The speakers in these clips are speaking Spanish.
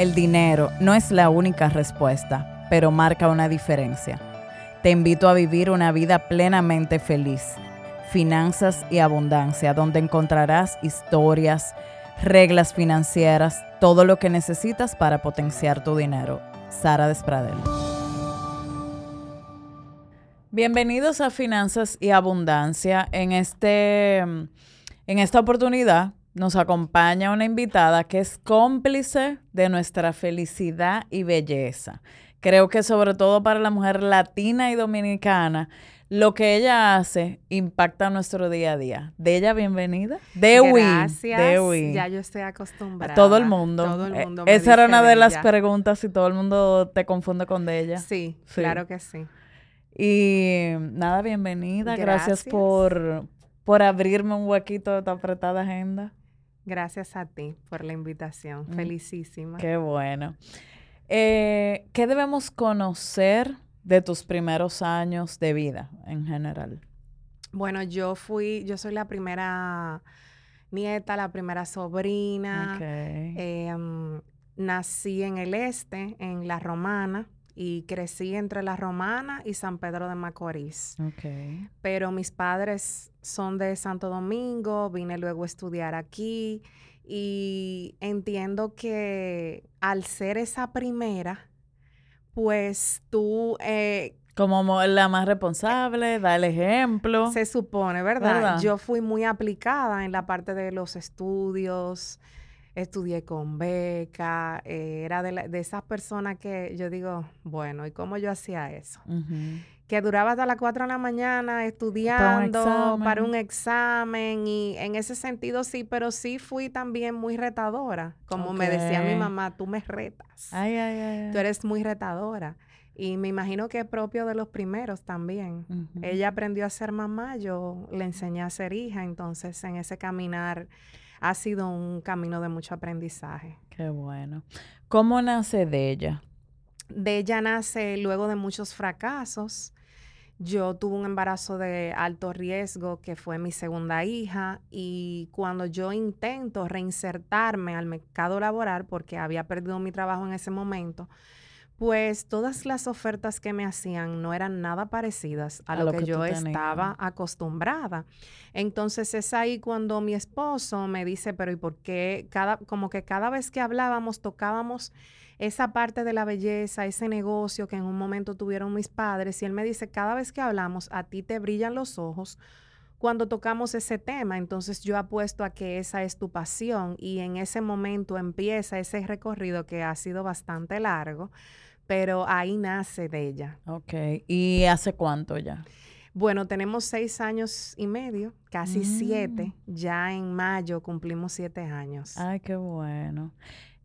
El dinero no es la única respuesta, pero marca una diferencia. Te invito a vivir una vida plenamente feliz. Finanzas y abundancia, donde encontrarás historias, reglas financieras, todo lo que necesitas para potenciar tu dinero. Sara Despradel. Bienvenidos a Finanzas y Abundancia. En, este, en esta oportunidad nos acompaña una invitada que es cómplice de nuestra felicidad y belleza. Creo que sobre todo para la mujer latina y dominicana, lo que ella hace impacta nuestro día a día. De ella, bienvenida. Dewi. Gracias. Ya yo estoy acostumbrada. A todo el mundo. Todo el eh, mundo. esa era una de, las preguntas y todo el mundo te confunde con de ella. Sí, claro que sí. Y nada, bienvenida. Gracias, por, por abrirme un huequito de tu apretada agenda. Gracias a ti por la invitación. Mm. Felicísima. Qué bueno. Eh, ¿Qué debemos conocer de tus primeros años de vida en general? Bueno, yo fui, yo soy la primera nieta, la primera sobrina. Em, nací en el este, en La Romana y crecí entre La Romana y San Pedro de Macorís. Okay. Pero mis padres son de Santo Domingo, vine luego a estudiar aquí y entiendo que al ser esa primera, pues tú... Eh, como la más responsable, da el ejemplo. Se supone, ¿verdad? Yo fui muy aplicada en la parte de los estudios, estudié con beca, eh, era de, de, esas personas que yo digo, bueno, ¿y cómo yo hacía eso? Que duraba hasta las 4 de la mañana estudiando para un, examen y en ese sentido sí, pero sí fui también muy retadora. Como me decía mi mamá, tú me retas. Ay, ay, ay, Tú eres muy retadora. Y me imagino que es propio de los primeros también. Ella aprendió a ser mamá, yo le enseñé a ser hija, entonces en ese caminar ha sido un camino de mucho aprendizaje. Qué bueno. ¿Cómo nace de ella? De ella nace luego de muchos fracasos. Yo tuve un embarazo de alto riesgo que fue mi segunda hija y cuando yo intento reinsertarme al mercado laboral porque había perdido mi trabajo en ese momento, pues todas las ofertas que me hacían no eran nada parecidas a, lo, que, yo estaba acostumbrada. Entonces es ahí cuando mi esposo me dice, pero ¿y por qué? Cada, como que cada vez que hablábamos tocábamos esa parte de la belleza, ese negocio que en un momento tuvieron mis padres, y él me dice, cada vez que hablamos, a ti te brillan los ojos cuando tocamos ese tema. Entonces yo apuesto a que esa es tu pasión y en ese momento empieza ese recorrido que ha sido bastante largo pero ahí nace de ella. Ok, ¿y hace cuánto ya? Bueno, tenemos seis años y medio, casi siete. Mm. Ya en mayo cumplimos siete años. Ay, qué bueno.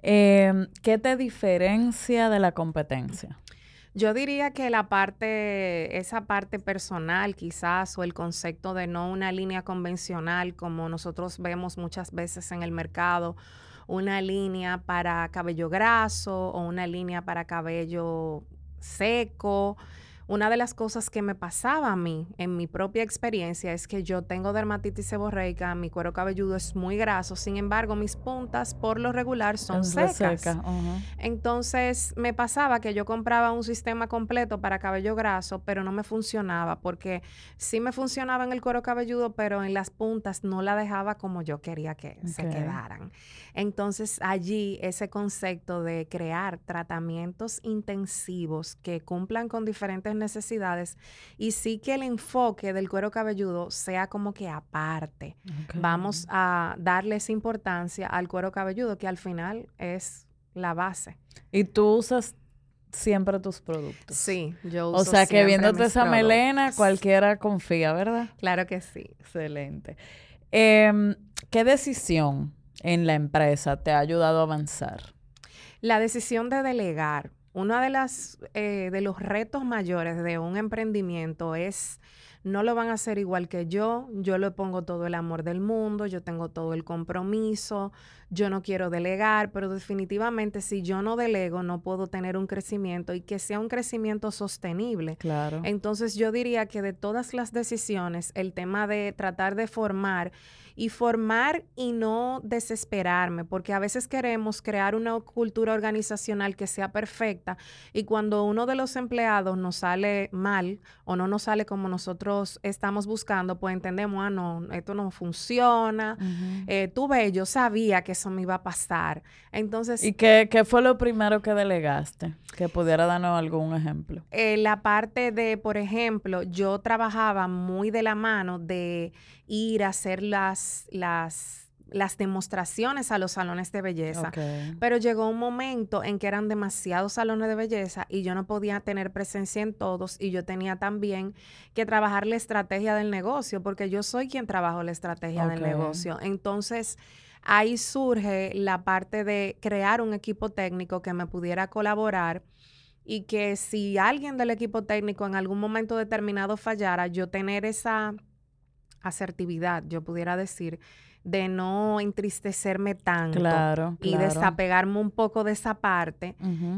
Em, ¿Qué te diferencia de la competencia? Yo diría que la parte, esa parte personal quizás, o el concepto de no una línea convencional como nosotros vemos muchas veces en el mercado, una línea para cabello graso o una línea para cabello seco. Una de las cosas que me pasaba a mí en mi propia experiencia es que yo tengo dermatitis seborreica, mi cuero cabelludo es muy graso, sin embargo mis puntas por lo regular son secas. Entonces me pasaba que yo compraba un sistema completo para cabello graso, pero no me funcionaba porque sí me funcionaba en el cuero cabelludo, pero en las puntas no la dejaba como yo quería que se quedaran. Entonces allí ese concepto de crear tratamientos intensivos que cumplan con diferentes necesidades y sí que el enfoque del cuero cabelludo sea como que aparte. Vamos a darles importancia al cuero cabelludo que al final es la base. Y tú usas siempre tus productos. Sí, yo uso. O sea que viéndote esa melena, cualquiera confía, ¿verdad? Claro que sí. Excelente. Em, ¿Qué decisión en la empresa te ha ayudado a avanzar? La decisión de delegar. Uno de, las, eh, de los retos mayores de un emprendimiento es no lo van a hacer igual que yo, yo le pongo todo el amor del mundo, yo tengo todo el compromiso, yo no quiero delegar, pero definitivamente si yo no delego no puedo tener un crecimiento y que sea un crecimiento sostenible. Claro. Entonces yo diría que de todas las decisiones, el tema de tratar de formar y formar y no desesperarme, porque a veces queremos crear una cultura organizacional que sea perfecta y cuando uno de los empleados nos sale mal o no nos sale como nosotros estamos buscando, pues entendemos, ah, no, esto no funciona. Eh, tú ves, yo sabía que eso me iba a pasar. Entonces... ¿Y qué, qué fue lo primero que delegaste? Que pudiera darnos algún ejemplo. Eh, la parte de, por ejemplo, yo trabajaba muy de la mano de ir a hacer las, las, las demostraciones a los salones de belleza. Pero llegó un momento en que eran demasiados salones de belleza y yo no podía tener presencia en todos y yo tenía también que trabajar la estrategia del negocio porque yo soy quien trabajo la estrategia del negocio. Entonces, ahí surge la parte de crear un equipo técnico que me pudiera colaborar y que si alguien del equipo técnico en algún momento determinado fallara, yo tener esa asertividad, yo pudiera decir, de no entristecerme tanto y desapegarme un poco de esa parte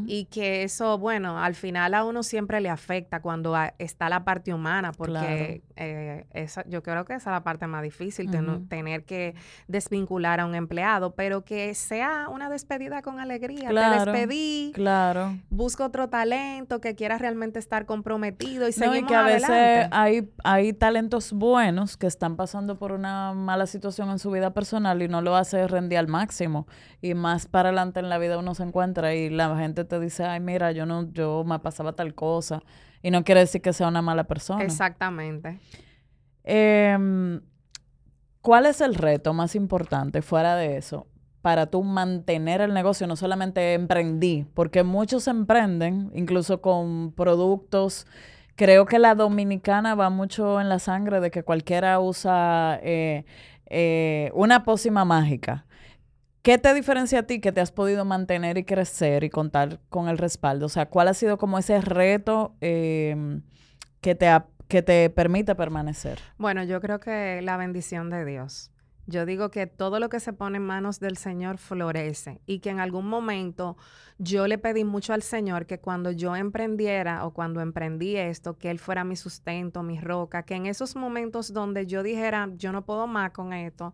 y que eso, bueno, al final a uno siempre le afecta cuando está la parte humana porque eh, esa, yo creo que esa es la parte más difícil, tener que desvincular a un empleado, pero que sea una despedida con alegría. Te despedí, claro. busco otro talento que quiera realmente estar comprometido y no, y que a veces hay, hay talentos buenos que están pasando por una mala situación en su vida personal y no lo hace rendir al máximo. Y más para adelante en la vida uno se encuentra y la gente te dice, ay, mira, yo no, yo me pasaba tal cosa. Y no quiere decir que sea una mala persona. Exactamente. Em, ¿Cuál es el reto más importante fuera de eso para tú mantener el negocio? No solamente emprendí, porque muchos emprenden, incluso con productos. Creo que la dominicana va mucho en la sangre de que cualquiera usa eh, eh, una pócima mágica. ¿Qué te diferencia a ti que te has podido mantener y crecer y contar con el respaldo? O sea, ¿cuál ha sido como ese reto em, que, te que te permite permanecer? Bueno, yo creo que la bendición de Dios. Yo digo que todo lo que se pone en manos del Señor florece y que en algún momento yo le pedí mucho al Señor que cuando yo emprendiera o cuando emprendí esto, que Él fuera mi sustento, mi roca, que en esos momentos donde yo dijera, yo no puedo más con esto,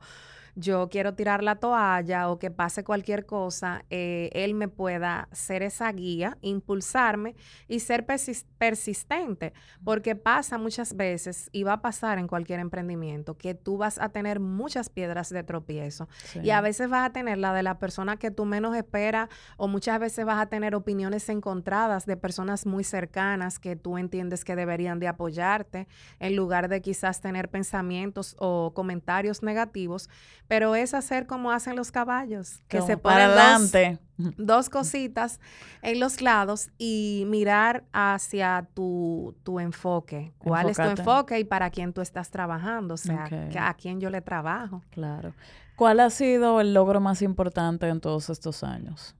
yo quiero tirar la toalla o que pase cualquier cosa, eh, él me pueda ser esa guía, impulsarme y ser persistente, porque pasa muchas veces y va a pasar en cualquier emprendimiento que tú vas a tener muchas piedras de tropiezo y a veces vas a tener la de la persona que tú menos esperas o muchas veces vas a tener opiniones encontradas de personas muy cercanas que tú entiendes que deberían de apoyarte en lugar de quizás tener pensamientos o comentarios negativos, pero es hacer como hacen los caballos, que se ponen adelante. Dos, cositas en los lados y mirar hacia tu, enfoque. ¿Cuál es tu enfoque y para quién tú estás trabajando? O sea, a quién yo le trabajo. Claro. ¿Cuál ha sido el logro más importante en todos estos años?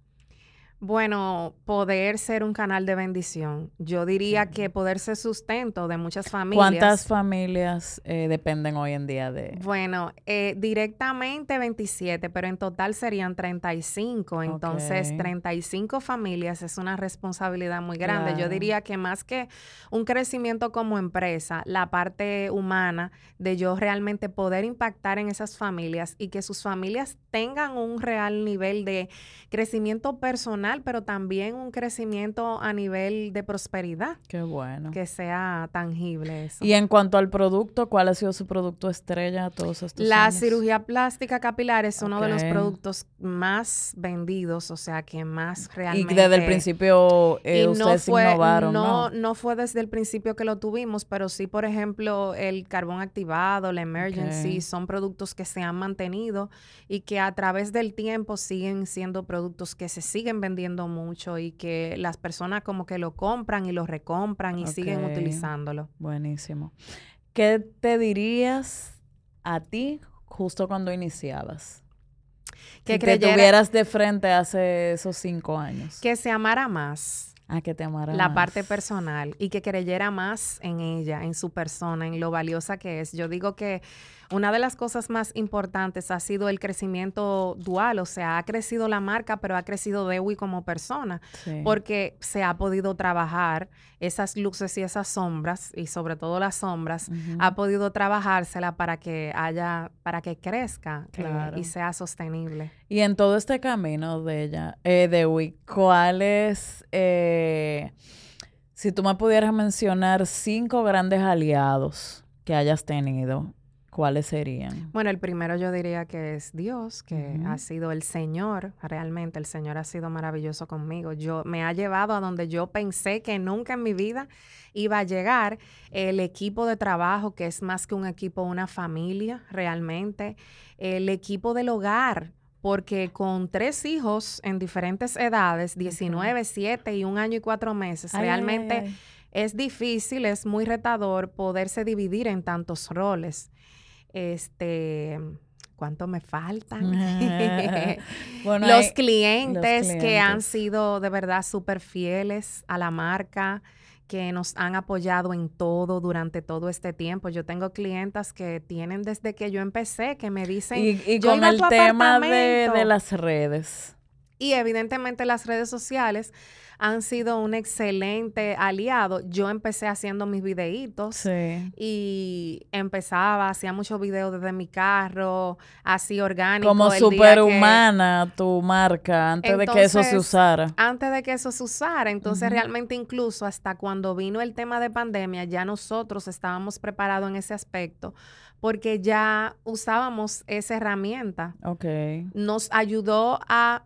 Bueno, poder ser un canal de bendición. Yo diría que poder ser sustento de muchas familias. ¿Cuántas familias eh, dependen hoy en día de...? Bueno, eh, directamente 27, pero en total serían 35. Entonces, 35 familias es una responsabilidad muy grande. Yo diría que más que un crecimiento como empresa, la parte humana de yo realmente poder impactar en esas familias y que sus familias tengan un real nivel de crecimiento personal pero también un crecimiento a nivel de prosperidad. Qué bueno. Que sea tangible eso. Y en cuanto al producto, ¿cuál ha sido su producto estrella todos estos La años? cirugía plástica capilar es uno de los productos más vendidos, o sea, que más realmente... Y desde el principio eh, ustedes no innovaron, no, ¿no? fue desde el principio que lo tuvimos, pero sí, por ejemplo, el carbón activado, la emergency, son productos que se han mantenido y que a través del tiempo siguen siendo productos que se siguen vendiendo mucho y que las personas como que lo compran y lo recompran y siguen utilizándolo. Buenísimo. ¿Qué te dirías a ti justo cuando iniciabas? Que te tuvieras de frente hace esos cinco años. Que se amara más Ah, que te amara La parte personal y que creyera más en ella, en su persona, en lo valiosa que es. Yo digo que una de las cosas más importantes ha sido el crecimiento dual, o sea, ha crecido la marca, pero ha crecido Dewi como persona, porque se ha podido trabajar esas luces y esas sombras, y sobre todo las sombras, ha podido trabajársela para que haya, para que crezca eh, y sea sostenible. Y en todo este camino de ella, eh, Dewi, ¿cuál es... Eh, si tú me pudieras mencionar cinco grandes aliados que hayas tenido, ¿cuáles serían? Bueno, el primero yo diría que es Dios, que ha sido el Señor, realmente el Señor ha sido maravilloso conmigo. Yo me ha llevado a donde yo pensé que nunca en mi vida iba a llegar. El equipo de trabajo, que es más que un equipo, una familia realmente. El equipo del hogar, porque con tres hijos en diferentes edades, 19, 7 y un año y cuatro meses, realmente es difícil, es muy retador poderse dividir en tantos roles. Este, ¿cuánto me faltan? los, clientes que han sido de verdad súper fieles a la marca que nos han apoyado en todo durante todo este tiempo. Yo tengo clientas que tienen desde que yo empecé, que me dicen... Y, con el tema de, de las redes. Y evidentemente las redes sociales han sido un excelente aliado. Yo empecé haciendo mis videitos y empezaba, hacía muchos videos desde mi carro, así orgánico. Como superhumana tu marca, antes de que eso se usara. Antes de que eso se usara. Entonces, realmente incluso hasta cuando vino el tema de pandemia, ya nosotros estábamos preparados en ese aspecto porque ya usábamos esa herramienta. Ok. Nos ayudó a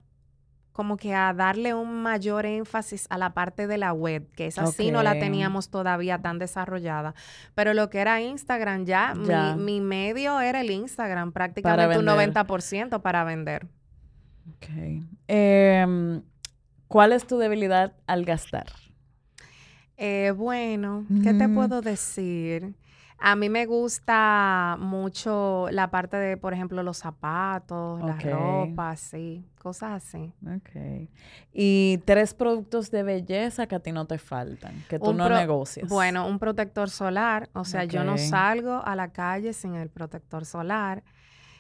como que a darle un mayor énfasis a la parte de la web, que esa sí no la teníamos todavía tan desarrollada. Pero lo que era Instagram ya, Mi, medio era el Instagram, prácticamente un 90% para vender. Ok. Em, ¿Cuál es tu debilidad al gastar? Eh, bueno, ¿qué te puedo decir? A mí me gusta mucho la parte de, por ejemplo, los zapatos, la ropa, sí, cosas así. Ok. Y tres productos de belleza que a ti no te faltan, que tú no negocias. Bueno, un protector solar, o sea, yo no salgo a la calle sin el protector solar.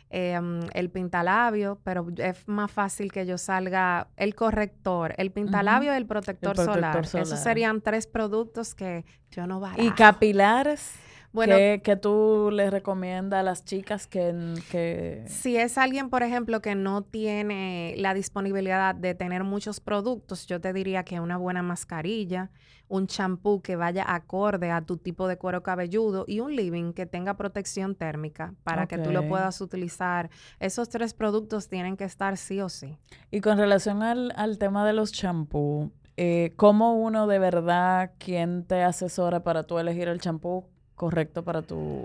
Em, el pintalabio, pero es más fácil que yo salga el corrector, el pintalabio y el protector, solar. Esos serían tres productos que yo no barajo. ¿Y capilares? Bueno, ¿Qué, tú les recomiendas a las chicas que, que, Si es alguien, por ejemplo, que no tiene la disponibilidad de tener muchos productos, yo te diría que una buena mascarilla, un champú que vaya acorde a tu tipo de cuero cabelludo y un living que tenga protección térmica para que tú lo puedas utilizar. Esos tres productos tienen que estar sí o sí. Y con relación al, al tema de los champú, eh, ¿cómo uno de verdad, quién te asesora para tú elegir el champú correcto para tu...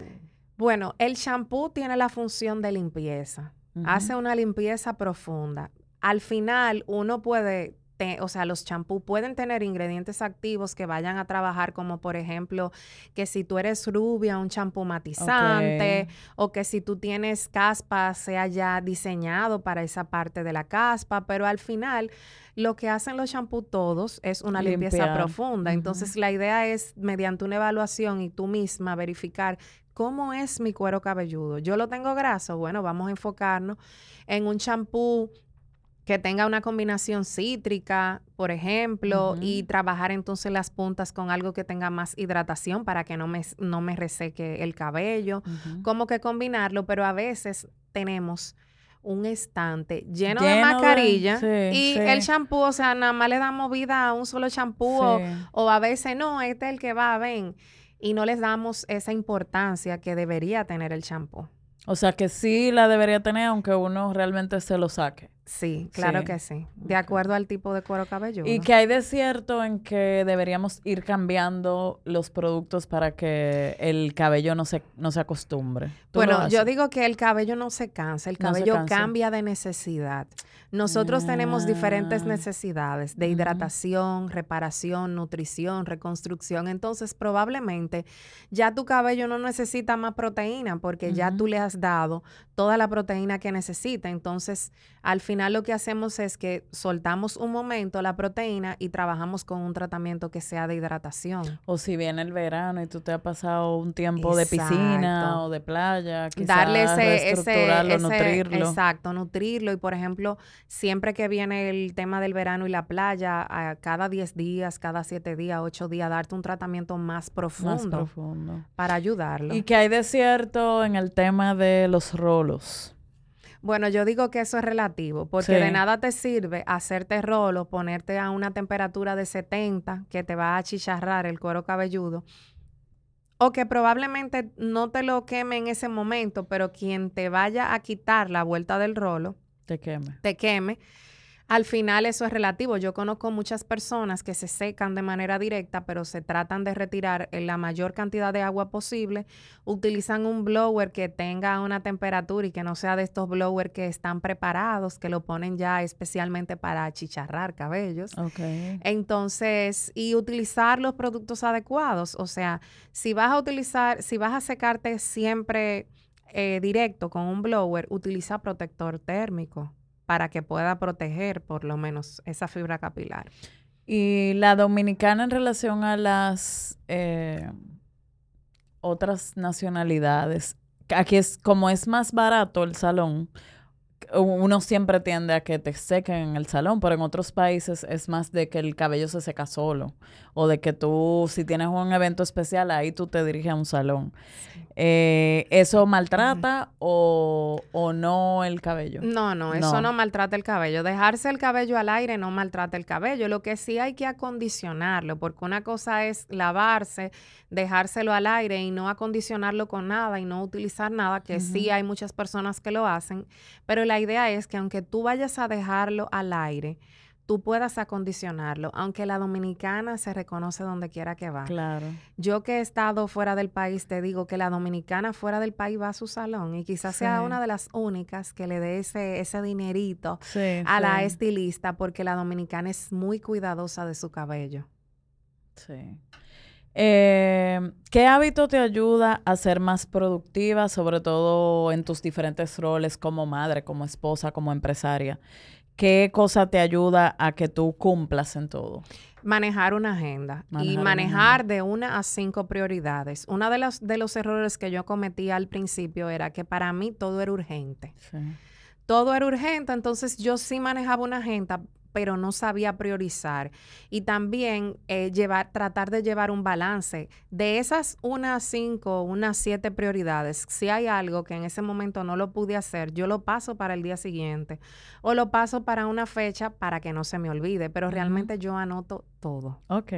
Bueno, el champú tiene la función de limpieza. Hace una limpieza profunda. Al final, uno puede o sea, los champú pueden tener ingredientes activos que vayan a trabajar, como por ejemplo, que si tú eres rubia, un champú matizante, o que si tú tienes caspa, sea ya diseñado para esa parte de la caspa, pero al final lo que hacen los champús todos es una limpieza profunda. Entonces, la idea es, mediante una evaluación y tú misma verificar cómo es mi cuero cabelludo. Yo lo tengo graso, bueno, vamos a enfocarnos en un champú que tenga una combinación cítrica, por ejemplo, y trabajar entonces las puntas con algo que tenga más hidratación para que no me, no me reseque el cabello. Como que combinarlo, pero a veces tenemos un estante lleno, de mascarilla y el champú, o sea, nada más le damos vida a un solo champú o, a veces no, este es el que va, ven, y no les damos esa importancia que debería tener el champú. O sea que sí la debería tener aunque uno realmente se lo saque. Sí, claro que sí. De acuerdo al tipo de cuero cabelludo. ¿Y que hay de cierto en que deberíamos ir cambiando los productos para que el cabello no se, no se acostumbre? Bueno, yo digo que el cabello no se cansa, el cabello cambia de necesidad. Nosotros tenemos diferentes ah. necesidades de hidratación, reparación, nutrición, reconstrucción. Entonces, probablemente ya tu cabello no necesita más proteína porque ya tú le has dado toda la proteína que necesita. Entonces, al final final lo que hacemos es que soltamos un momento la proteína y trabajamos con un tratamiento que sea de hidratación. O si viene el verano y tú te has pasado un tiempo de piscina o de playa, quizás darle ese, ese, nutrirlo. Exacto, nutrirlo. Y por ejemplo, siempre que viene el tema del verano y la playa, a cada 10 días, cada 7 días, 8 días, darte un tratamiento más profundo, más profundo. para ayudarlo. ¿Y qué hay de cierto en el tema de los rolos? Bueno, yo digo que eso es relativo, porque de nada te sirve hacerte rolo, ponerte a una temperatura de 70 que te va a chicharrar el cuero cabelludo, o que probablemente no te lo queme en ese momento, pero quien te vaya a quitar la vuelta del rolo, te queme. Te queme al final eso es relativo. Yo conozco muchas personas que se secan de manera directa, pero se tratan de retirar en la mayor cantidad de agua posible. Utilizan un blower que tenga una temperatura y que no sea de estos blowers que están preparados, que lo ponen ya especialmente para achicharrar cabellos. Okay. Entonces, y utilizar los productos adecuados. O sea, si vas a utilizar, si vas a secarte siempre eh, directo con un blower, utiliza protector térmico para que pueda proteger por lo menos esa fibra capilar. Y la dominicana en relación a las eh, otras nacionalidades, aquí es como es más barato el salón, uno siempre tiende a que te sequen en el salón, pero en otros países es más de que el cabello se seca solo o de que tú, si tienes un evento especial, ahí tú te diriges a un salón. Eh, ¿Eso maltrata o, no el cabello? No, no, eso no. maltrata el cabello. Dejarse el cabello al aire no maltrata el cabello. Lo que sí hay que acondicionarlo, porque una cosa es lavarse, dejárselo al aire y no acondicionarlo con nada y no utilizar nada, que sí hay muchas personas que lo hacen, pero la idea es que aunque tú vayas a dejarlo al aire, tú puedas acondicionarlo, aunque la dominicana se reconoce donde quiera que va. Claro. Yo que he estado fuera del país, te digo que la dominicana fuera del país va a su salón y quizás sea una de las únicas que le dé ese, ese dinerito a la estilista porque la dominicana es muy cuidadosa de su cabello. Sí. Eh, ¿Qué hábito te ayuda a ser más productiva, sobre todo en tus diferentes roles como madre, como esposa, como empresaria? ¿Qué cosa te ayuda a que tú cumplas en todo? Manejar una agenda y manejar de una a cinco prioridades. Uno de los, de los errores que yo cometí al principio era que para mí todo era urgente. Todo era urgente, entonces yo sí manejaba una agenda, pero no sabía priorizar. Y también eh, llevar, tratar de llevar un balance. De esas unas cinco, unas siete prioridades, si hay algo que en ese momento no lo pude hacer, yo lo paso para el día siguiente o lo paso para una fecha para que no se me olvide, pero realmente yo anoto todo. Ok,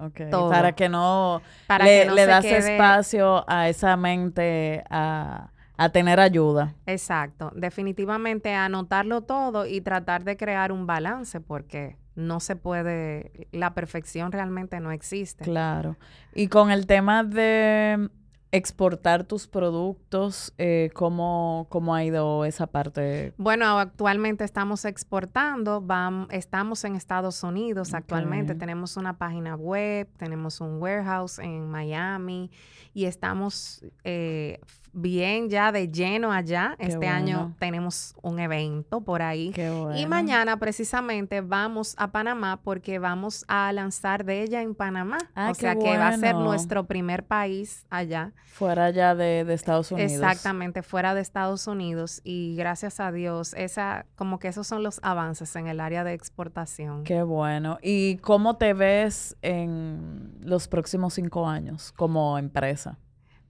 ok. Para que no para le, que no das espacio a esa mente a a tener ayuda. Exacto, definitivamente anotarlo todo y tratar de crear un balance porque no se puede, la perfección realmente no existe. Claro. Y con el tema de exportar tus productos, eh, ¿cómo, ¿cómo, ha ido esa parte? Bueno, actualmente estamos exportando, vamos, estamos en Estados Unidos actualmente, tenemos una página web, tenemos un warehouse en Miami y estamos eh, bien ya de lleno allá. este año tenemos un evento por ahí. Y mañana precisamente vamos a Panamá porque vamos a lanzar de ella en Panamá. Ah, o sea que va a ser nuestro primer país allá. Fuera allá de, Estados Unidos. Exactamente, fuera de Estados Unidos. Y gracias a Dios, esa, como que esos son los avances en el área de exportación. Qué bueno. ¿Y cómo te ves en los próximos cinco años como empresa?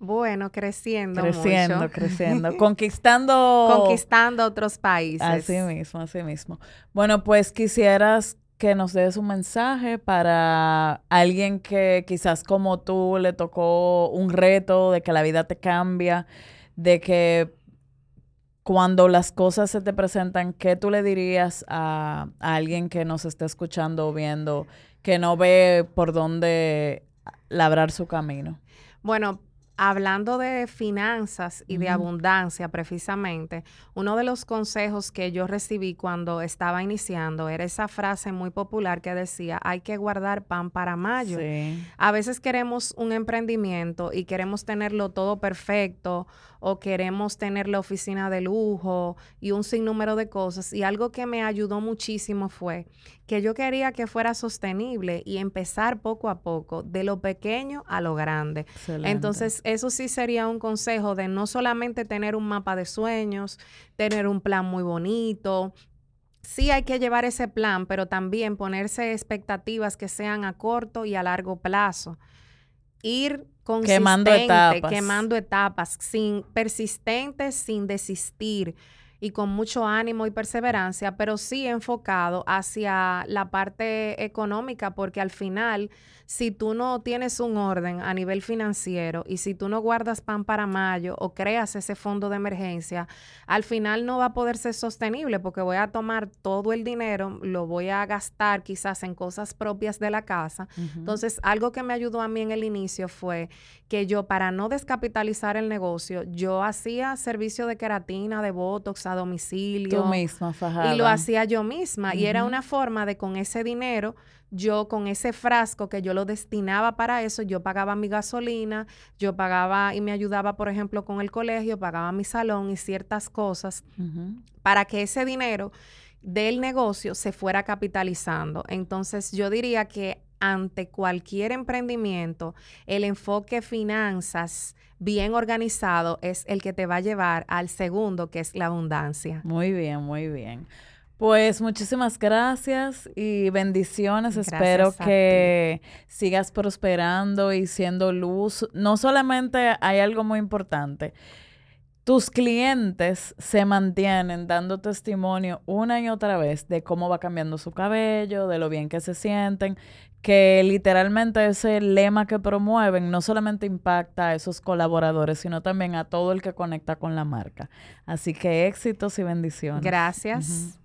Bueno, creciendo. Creciendo, creciendo. Conquistando. Conquistando otros países. Así mismo, así mismo. Bueno, pues quisieras que nos des un mensaje para alguien que quizás como tú le tocó un reto de que la vida te cambia, de que cuando las cosas se te presentan, ¿qué tú le dirías a, a alguien que nos está escuchando o viendo, que no ve por dónde labrar su camino? Bueno, hablando de finanzas y de abundancia precisamente, uno de los consejos que yo recibí cuando estaba iniciando era esa frase muy popular que decía, hay que guardar pan para mayo. A veces queremos un emprendimiento y queremos tenerlo todo perfecto o queremos tener la oficina de lujo y un sinnúmero de cosas. Y algo que me ayudó muchísimo fue que yo quería que fuera sostenible y empezar poco a poco, de lo pequeño a lo grande. Entonces, eso sí sería un consejo de no solamente tener un mapa de sueños, tener un plan muy bonito, sí hay que llevar ese plan, pero también ponerse expectativas que sean a corto y a largo plazo. Ir quemando etapas. quemando etapas, sin persistentes, sin desistir y con mucho ánimo y perseverancia, pero sí enfocado hacia la parte económica, porque al final si tú no tienes un orden a nivel financiero y si tú no guardas pan para mayo o creas ese fondo de emergencia, al final no va a poder ser sostenible porque voy a tomar todo el dinero, lo voy a gastar quizás en cosas propias de la casa. Entonces, algo que me ayudó a mí en el inicio fue que yo para no descapitalizar el negocio, yo hacía servicio de queratina, de botox a domicilio. Tú misma, fajada. Y lo hacía yo misma. Y era una forma de con ese dinero yo con ese frasco que yo lo destinaba para eso, yo pagaba mi gasolina, yo pagaba y me ayudaba, por ejemplo, con el colegio, pagaba mi salón y ciertas cosas para que ese dinero del negocio se fuera capitalizando. Entonces, yo diría que ante cualquier emprendimiento, el enfoque finanzas bien organizado es el que te va a llevar al segundo, que es la abundancia. Muy bien, muy bien. Pues muchísimas gracias y bendiciones. Espero que sigas prosperando y siendo luz. No solamente hay algo muy importante. Tus clientes se mantienen dando testimonio una y otra vez de cómo va cambiando su cabello, de lo bien que se sienten, que literalmente ese lema que promueven no solamente impacta a esos colaboradores, sino también a todo el que conecta con la marca. Así que éxitos y bendiciones. Gracias.